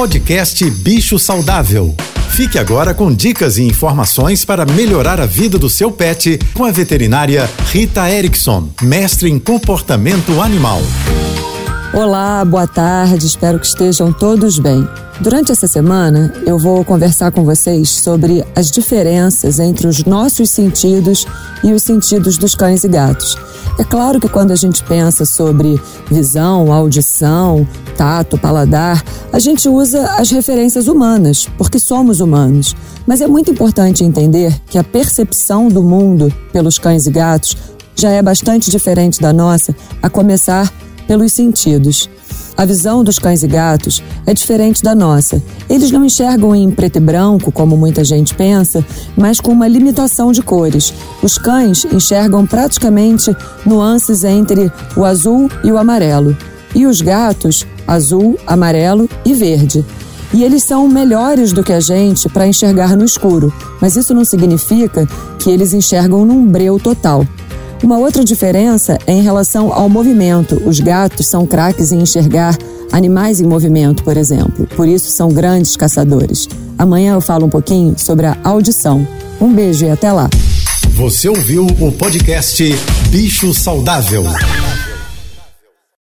Podcast Bicho Saudável. Fique agora com dicas e informações para melhorar a vida do seu pet com a veterinária Rita Erickson, mestre em comportamento animal. Olá, boa tarde, espero que estejam todos bem. Durante essa semana, eu vou conversar com vocês sobre as diferenças entre os nossos sentidos e os sentidos dos cães e gatos. É claro que quando a gente pensa sobre visão, audição, tato, paladar, a gente usa as referências humanas, porque somos humanos. Mas é muito importante entender que a percepção do mundo pelos cães e gatos já é bastante diferente da nossa, a começar pelos sentidos. A visão dos cães e gatos é diferente da nossa. Eles não enxergam em preto e branco, como muita gente pensa, mas com uma limitação de cores. Os cães enxergam praticamente nuances entre o azul e o amarelo. E os gatos, azul, amarelo e verde. E eles são melhores do que a gente para enxergar no escuro, mas isso não significa que eles enxergam num breu total. Uma outra diferença é em relação ao movimento. Os gatos são craques em enxergar animais em movimento, por exemplo. Por isso são grandes caçadores. Amanhã eu falo um pouquinho sobre a audição. Um beijo e até lá. Você ouviu o podcast Bicho Saudável.